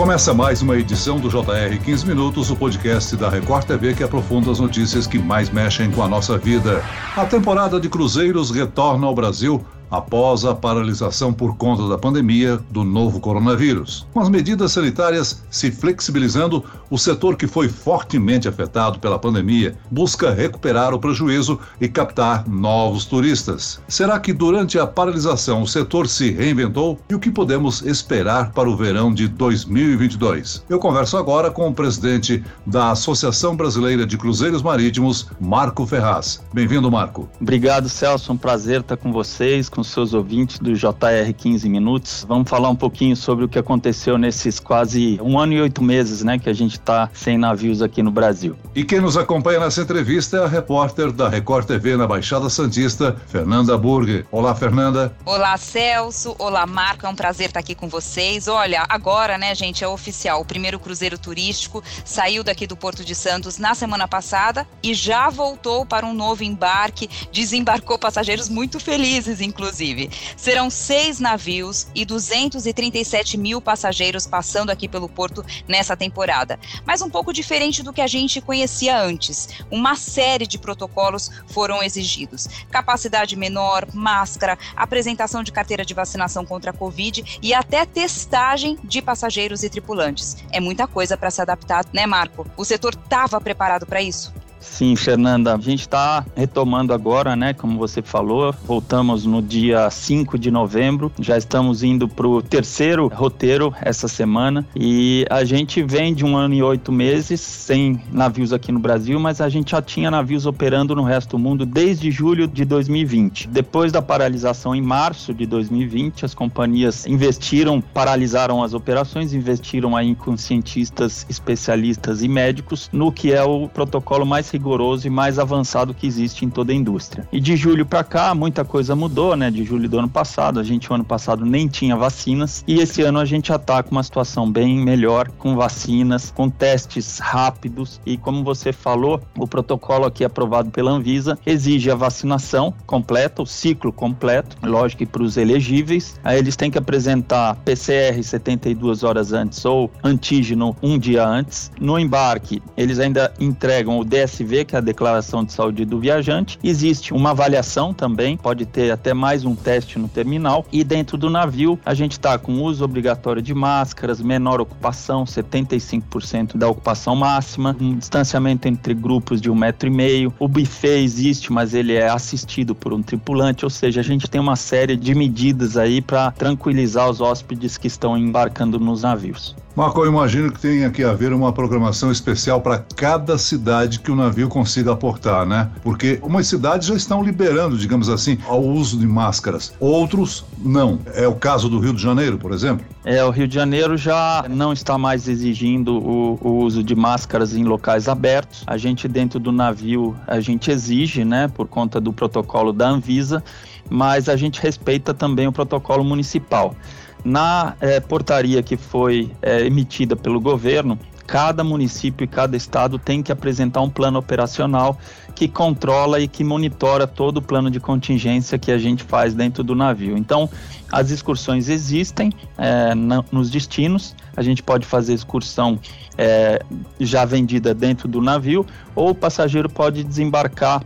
Começa mais uma edição do JR 15 Minutos, o podcast da Record TV que aprofunda as notícias que mais mexem com a nossa vida. A temporada de cruzeiros retorna ao Brasil após a paralisação por conta da pandemia do novo coronavírus. Com as medidas sanitárias se flexibilizando, o setor que foi fortemente afetado pela pandemia busca recuperar o prejuízo e captar novos turistas. Será que durante a paralisação o setor se reinventou? E o que podemos esperar para o verão de 2022? Eu converso agora com o presidente da Associação Brasileira de Cruzeiros Marítimos, Marco Ferraz. Bem-vindo, Marco. Obrigado, Celso. Um prazer estar com vocês, com com seus ouvintes do JR 15 Minutos. Vamos falar um pouquinho sobre o que aconteceu nesses quase um ano e oito meses, né, que a gente está sem navios aqui no Brasil. E quem nos acompanha nessa entrevista é a repórter da Record TV na Baixada Santista, Fernanda Burger. Olá, Fernanda. Olá, Celso. Olá, Marco. É um prazer estar aqui com vocês. Olha, agora, né, gente, é oficial. O primeiro cruzeiro turístico saiu daqui do Porto de Santos na semana passada e já voltou para um novo embarque. Desembarcou passageiros muito felizes, inclusive inclusive. Serão seis navios e 237 mil passageiros passando aqui pelo porto nessa temporada. Mas um pouco diferente do que a gente conhecia antes. Uma série de protocolos foram exigidos: capacidade menor, máscara, apresentação de carteira de vacinação contra a Covid e até testagem de passageiros e tripulantes. É muita coisa para se adaptar, né, Marco? O setor estava preparado para isso? Sim, Fernanda, a gente está retomando agora, né? Como você falou, voltamos no dia 5 de novembro, já estamos indo para o terceiro roteiro essa semana e a gente vem de um ano e oito meses sem navios aqui no Brasil, mas a gente já tinha navios operando no resto do mundo desde julho de 2020. Depois da paralisação em março de 2020, as companhias investiram, paralisaram as operações, investiram aí com cientistas, especialistas e médicos no que é o protocolo mais rigoroso e mais avançado que existe em toda a indústria. E de julho para cá, muita coisa mudou, né? De julho do ano passado, a gente o ano passado nem tinha vacinas e esse ano a gente já está com uma situação bem melhor, com vacinas, com testes rápidos e como você falou, o protocolo aqui aprovado pela Anvisa exige a vacinação completa, o ciclo completo, lógico que para os elegíveis, aí eles têm que apresentar PCR 72 horas antes ou antígeno um dia antes. No embarque, eles ainda entregam o DS DSV, que é a declaração de saúde do viajante. Existe uma avaliação também, pode ter até mais um teste no terminal. E dentro do navio, a gente está com uso obrigatório de máscaras, menor ocupação, 75% da ocupação máxima, um distanciamento entre grupos de um metro e meio. O buffet existe, mas ele é assistido por um tripulante, ou seja, a gente tem uma série de medidas aí para tranquilizar os hóspedes que estão embarcando nos navios. Marco, eu imagino que tenha que haver uma programação especial para cada cidade que o navio consiga aportar, né? Porque umas cidades já estão liberando, digamos assim, o uso de máscaras, outros não. É o caso do Rio de Janeiro, por exemplo? É, o Rio de Janeiro já não está mais exigindo o, o uso de máscaras em locais abertos. A gente dentro do navio, a gente exige, né, por conta do protocolo da Anvisa, mas a gente respeita também o protocolo municipal. Na é, portaria que foi é, emitida pelo governo, cada município e cada estado tem que apresentar um plano operacional que controla e que monitora todo o plano de contingência que a gente faz dentro do navio. Então, as excursões existem é, na, nos destinos, a gente pode fazer excursão é, já vendida dentro do navio, ou o passageiro pode desembarcar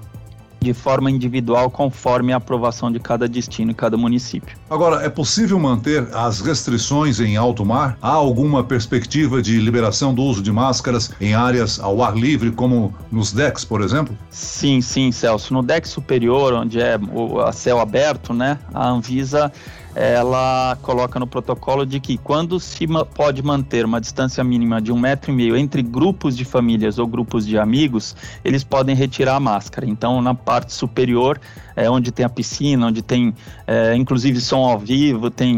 de forma individual conforme a aprovação de cada destino e cada município. Agora, é possível manter as restrições em alto mar? Há alguma perspectiva de liberação do uso de máscaras em áreas ao ar livre, como nos decks, por exemplo? Sim, sim, Celso. No deck superior, onde é o a céu aberto, né, a Anvisa ela coloca no protocolo de que quando se pode manter uma distância mínima de um metro e meio entre grupos de famílias ou grupos de amigos, eles podem retirar a máscara. Então, na parte superior, é, onde tem a piscina, onde tem é, inclusive som ao vivo, tem,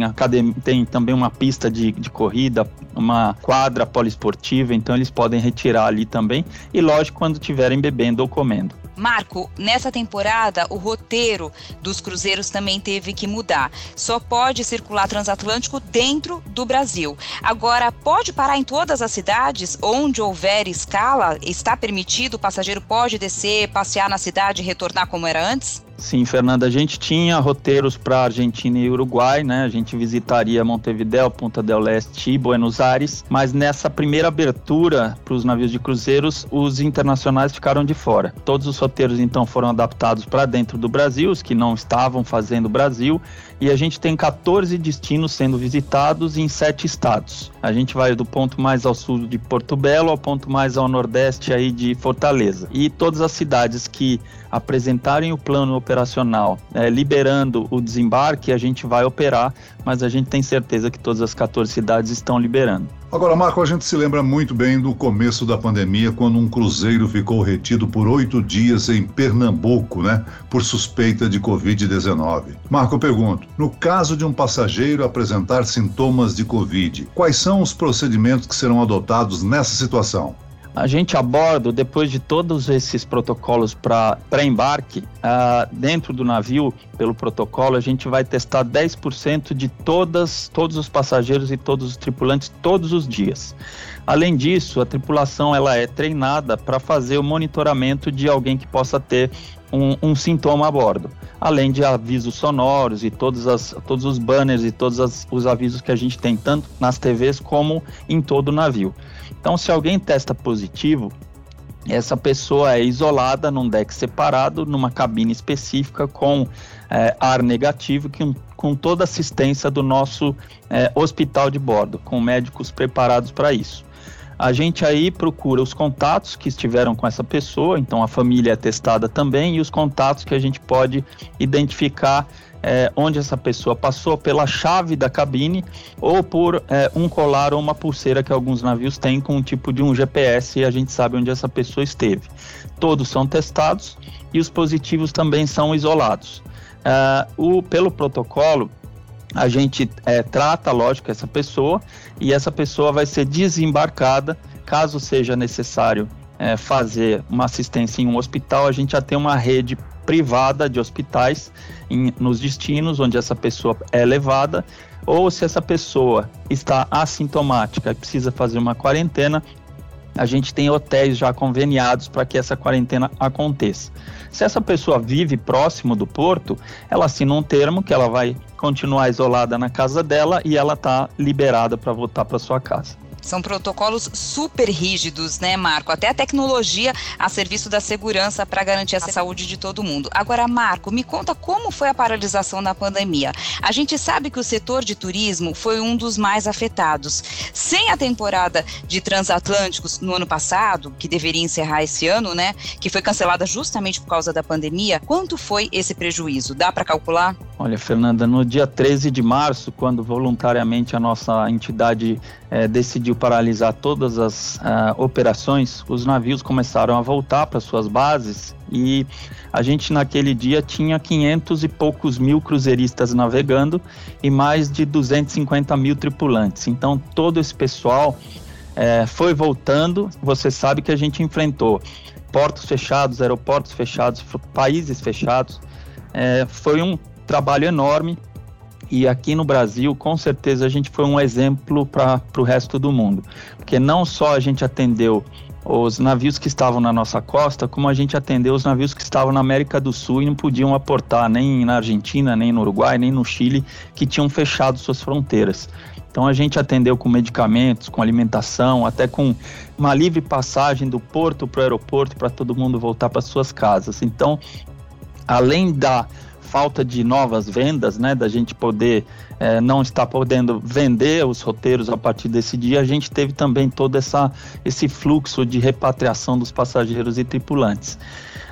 tem também uma pista de, de corrida, uma quadra poliesportiva, então eles podem retirar ali também. E lógico, quando estiverem bebendo ou comendo. Marco, nessa temporada o roteiro dos cruzeiros também teve que mudar. Só pode circular transatlântico dentro do Brasil. Agora, pode parar em todas as cidades onde houver escala? Está permitido? O passageiro pode descer, passear na cidade e retornar como era antes? Sim, Fernanda, a gente tinha roteiros para Argentina e Uruguai, né? A gente visitaria Montevideo, Punta del Leste e Buenos Aires, mas nessa primeira abertura para os navios de cruzeiros, os internacionais ficaram de fora. Todos os roteiros então foram adaptados para dentro do Brasil, os que não estavam fazendo Brasil, e a gente tem 14 destinos sendo visitados em sete estados. A gente vai do ponto mais ao sul de Porto Belo ao ponto mais ao nordeste aí de Fortaleza. E todas as cidades que apresentarem o plano operacional é, liberando o desembarque, a gente vai operar, mas a gente tem certeza que todas as 14 cidades estão liberando. Agora, Marco, a gente se lembra muito bem do começo da pandemia, quando um cruzeiro ficou retido por oito dias em Pernambuco, né, por suspeita de Covid-19. Marco, eu pergunto: no caso de um passageiro apresentar sintomas de Covid, quais são os procedimentos que serão adotados nessa situação? A gente aborda, depois de todos esses protocolos para embarque, uh, dentro do navio, pelo protocolo, a gente vai testar 10% de todas, todos os passageiros e todos os tripulantes todos os dias. Além disso, a tripulação ela é treinada para fazer o monitoramento de alguém que possa ter um, um, sintoma a bordo, além de avisos sonoros e todos, as, todos os banners e todos as, os avisos que a gente tem, tanto nas TVs como em todo o navio. Então, se alguém testa positivo, essa pessoa é isolada num deck separado, numa cabine específica com é, ar negativo, que, com toda a assistência do nosso é, hospital de bordo, com médicos preparados para isso. A gente aí procura os contatos que estiveram com essa pessoa, então a família é testada também, e os contatos que a gente pode identificar é, onde essa pessoa passou pela chave da cabine ou por é, um colar ou uma pulseira que alguns navios têm com um tipo de um GPS e a gente sabe onde essa pessoa esteve. Todos são testados e os positivos também são isolados. É, o, pelo protocolo, a gente é, trata, lógico, essa pessoa e essa pessoa vai ser desembarcada caso seja necessário é, fazer uma assistência em um hospital. A gente já tem uma rede privada de hospitais em, nos destinos onde essa pessoa é levada, ou se essa pessoa está assintomática e precisa fazer uma quarentena, a gente tem hotéis já conveniados para que essa quarentena aconteça. Se essa pessoa vive próximo do porto, ela assina um termo que ela vai continuar isolada na casa dela e ela está liberada para voltar para sua casa. São protocolos super rígidos, né, Marco? Até a tecnologia a serviço da segurança para garantir a saúde de todo mundo. Agora, Marco, me conta como foi a paralisação na pandemia. A gente sabe que o setor de turismo foi um dos mais afetados. Sem a temporada de transatlânticos no ano passado, que deveria encerrar esse ano, né, que foi cancelada justamente por causa da pandemia, quanto foi esse prejuízo? Dá para calcular? Olha, Fernanda, no dia 13 de março, quando voluntariamente a nossa entidade é, decidiu paralisar todas as uh, operações, os navios começaram a voltar para suas bases e a gente naquele dia tinha 500 e poucos mil cruzeiristas navegando e mais de 250 mil tripulantes. Então todo esse pessoal é, foi voltando. Você sabe que a gente enfrentou portos fechados, aeroportos fechados, países fechados. É, foi um trabalho enorme e aqui no Brasil, com certeza, a gente foi um exemplo para o resto do mundo. Porque não só a gente atendeu os navios que estavam na nossa costa, como a gente atendeu os navios que estavam na América do Sul e não podiam aportar nem na Argentina, nem no Uruguai, nem no Chile, que tinham fechado suas fronteiras. Então a gente atendeu com medicamentos, com alimentação, até com uma livre passagem do porto para o aeroporto para todo mundo voltar para suas casas. Então, além da falta de novas vendas, né, da gente poder é, não estar podendo vender os roteiros a partir desse dia, a gente teve também todo essa, esse fluxo de repatriação dos passageiros e tripulantes.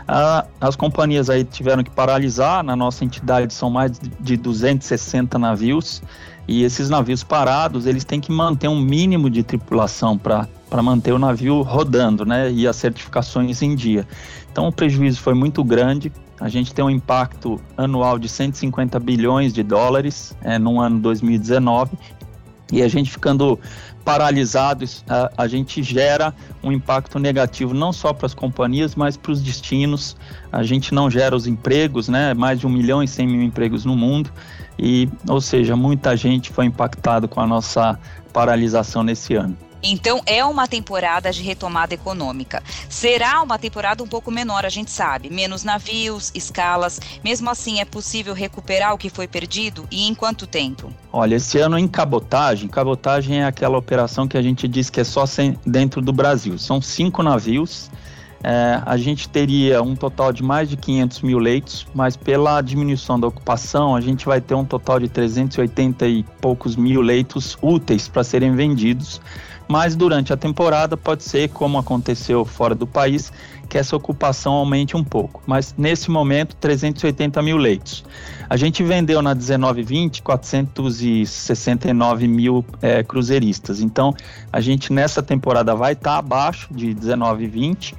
Ah, as companhias aí tiveram que paralisar, na nossa entidade são mais de 260 navios, e esses navios parados, eles têm que manter um mínimo de tripulação para manter o navio rodando, né, e as certificações em dia. Então o prejuízo foi muito grande, a gente tem um impacto anual de 150 bilhões de dólares é, no ano 2019 e a gente ficando paralisado, a, a, gente gera um impacto negativo não só para as companhias, mas para os destinos. A gente não gera os empregos, né? Mais de 1 milhão e 100 mil empregos no mundo. E, ou seja, muita gente foi impactada com a nossa paralisação nesse ano. Então é uma temporada de retomada econômica. Será uma temporada um pouco menor, a gente sabe, menos navios, escalas. Mesmo assim, é possível recuperar o que foi perdido e em quanto tempo? Olha, esse ano em cabotagem, cabotagem é aquela operação que a gente diz que é só dentro do Brasil. São cinco navios é, a gente teria um total de mais de 500 mil leitos, mas pela diminuição da ocupação, a gente vai ter um total de 380 e poucos mil leitos úteis para serem vendidos. Mas durante a temporada pode ser, como aconteceu fora do país, que essa ocupação aumente um pouco. Mas nesse momento, 380 mil leitos. A gente vendeu na 1920 469 mil é, cruzeiristas. Então, a gente nessa temporada vai estar tá abaixo de 1920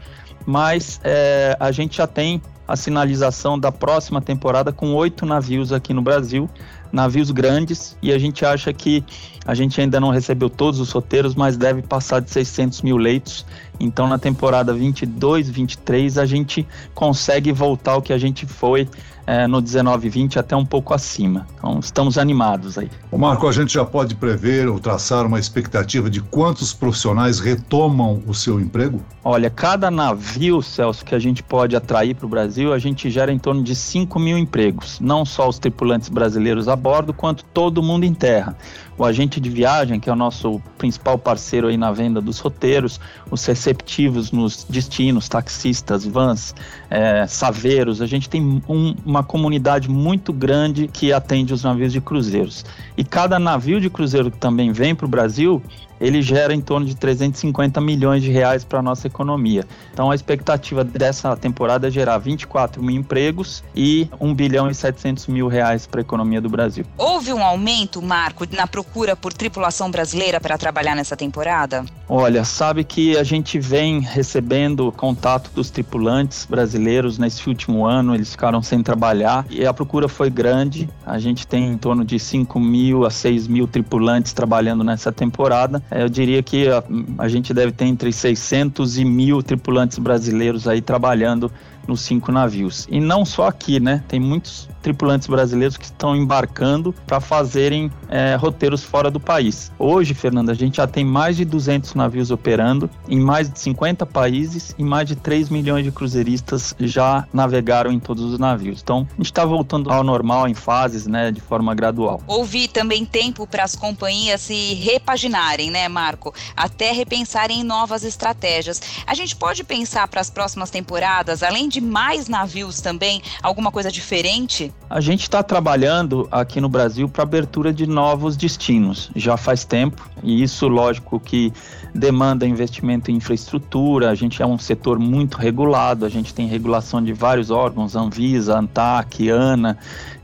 mas é, a gente já tem a sinalização da próxima temporada com oito navios aqui no Brasil, navios grandes, e a gente acha que a gente ainda não recebeu todos os roteiros, mas deve passar de 600 mil leitos. Então, na temporada 22, 23, a gente consegue voltar ao que a gente foi é, no 19 20 até um pouco acima. Então estamos animados aí. O Marco, a gente já pode prever ou traçar uma expectativa de quantos profissionais retomam o seu emprego? Olha, cada navio, Celso, que a gente pode atrair para o Brasil, a gente gera em torno de 5 mil empregos. Não só os tripulantes brasileiros a bordo, quanto todo mundo em terra o agente de viagem, que é o nosso principal parceiro aí na venda dos roteiros, os receptivos nos destinos, taxistas, vans, é, saveiros. A gente tem um, uma comunidade muito grande que atende os navios de cruzeiros. E cada navio de cruzeiro que também vem para o Brasil, ele gera em torno de 350 milhões de reais para a nossa economia. Então a expectativa dessa temporada é gerar 24 mil empregos e 1 bilhão e 700 mil reais para a economia do Brasil. Houve um aumento, Marco, na procura por tripulação brasileira para trabalhar nessa temporada? Olha, sabe que a gente vem recebendo contato dos tripulantes brasileiros nesse último ano, eles ficaram sem trabalhar e a procura foi grande. A gente tem em torno de 5 mil a 6 mil tripulantes trabalhando nessa temporada eu diria que a, a gente deve ter entre 600 e mil tripulantes brasileiros aí trabalhando nos cinco navios. E não só aqui, né? Tem muitos tripulantes brasileiros que estão embarcando para fazerem é, roteiros fora do país. Hoje, Fernanda, a gente já tem mais de 200 navios operando em mais de 50 países e mais de 3 milhões de cruzeiristas já navegaram em todos os navios. Então, a gente está voltando ao normal em fases, né, de forma gradual. Houve também tempo para as companhias se repaginarem, né, Marco? Até repensarem em novas estratégias. A gente pode pensar para as próximas temporadas, além de mais navios também, alguma coisa diferente? A gente está trabalhando aqui no Brasil para abertura de novos destinos, já faz tempo, e isso, lógico, que demanda investimento em infraestrutura. A gente é um setor muito regulado, a gente tem regulação de vários órgãos, Anvisa, ANTAC, ANA.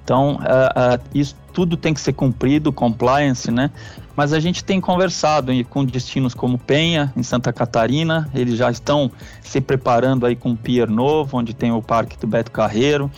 Então, uh, uh, isso tudo tem que ser cumprido, compliance, né? Mas a gente tem conversado com destinos como Penha, em Santa Catarina, eles já estão se preparando aí com um pier novo, onde tem o Parque do Beto Carreiro.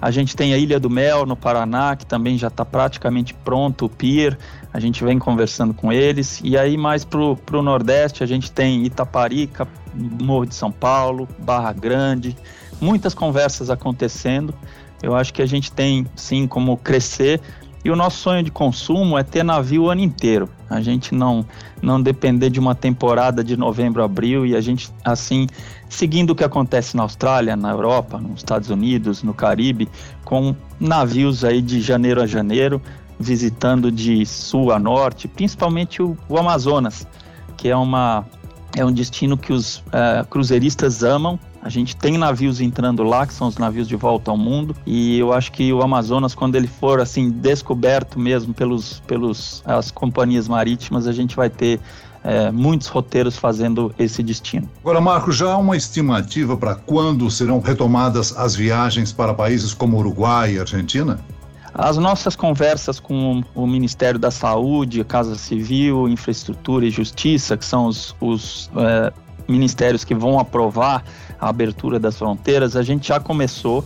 A gente tem a Ilha do Mel, no Paraná, que também já está praticamente pronto o pier. A gente vem conversando com eles. E aí, mais para o Nordeste, a gente tem Itaparica, Morro de São Paulo, Barra Grande. Muitas conversas acontecendo. Eu acho que a gente tem, sim, como crescer. E o nosso sonho de consumo é ter navio o ano inteiro. A gente não, não depender de uma temporada de novembro, abril e a gente, assim, seguindo o que acontece na Austrália, na Europa, nos Estados Unidos, no Caribe, com navios aí de janeiro a janeiro, visitando de sul a norte, principalmente o, o Amazonas, que é, uma, é um destino que os uh, cruzeiristas amam. A gente tem navios entrando lá, que são os navios de volta ao mundo, e eu acho que o Amazonas, quando ele for assim descoberto mesmo pelos, pelos as companhias marítimas, a gente vai ter é, muitos roteiros fazendo esse destino. Agora, Marco, já há uma estimativa para quando serão retomadas as viagens para países como Uruguai e Argentina? As nossas conversas com o Ministério da Saúde, Casa Civil, Infraestrutura e Justiça, que são os, os é, ministérios que vão aprovar a abertura das fronteiras, a gente já começou.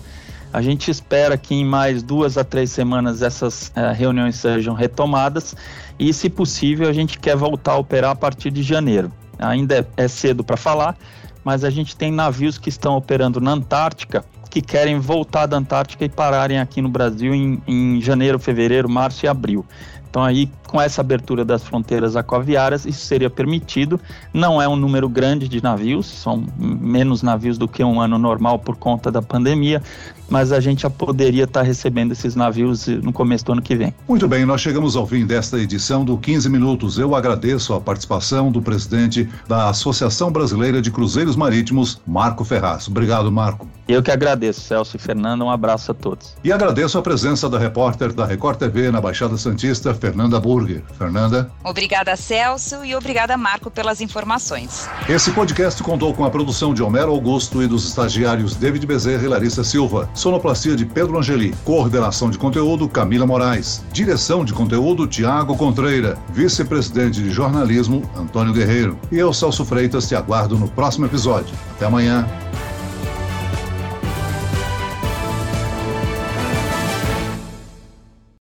A gente espera que em mais duas a três semanas essas é, reuniões sejam retomadas e, se possível, a gente quer voltar a operar a partir de janeiro. Ainda é cedo para falar, mas a gente tem navios que estão operando na Antártica que querem voltar da Antártica e pararem aqui no Brasil em, em janeiro, fevereiro, março e abril. Então aí, com essa abertura das fronteiras aquaviárias, isso seria permitido. Não é um número grande de navios, são menos navios do que um ano normal por conta da pandemia, mas a gente já poderia estar recebendo esses navios no começo do ano que vem. Muito bem, nós chegamos ao fim desta edição do 15 Minutos. Eu agradeço a participação do presidente da Associação Brasileira de Cruzeiros Marítimos, Marco Ferraz. Obrigado, Marco. Eu que agradeço, Celso e Fernanda. Um abraço a todos. E agradeço a presença da repórter da Record TV na Baixada Santista, Fernanda Burger. Fernanda. Obrigada, Celso, e obrigada, Marco, pelas informações. Esse podcast contou com a produção de Homero Augusto e dos estagiários David Bezerra e Larissa Silva. Sonoplastia de Pedro Angeli. Coordenação de conteúdo Camila Moraes. Direção de conteúdo Tiago Contreira. Vice-presidente de jornalismo Antônio Guerreiro. E eu, Celso Freitas, te aguardo no próximo episódio. Até amanhã.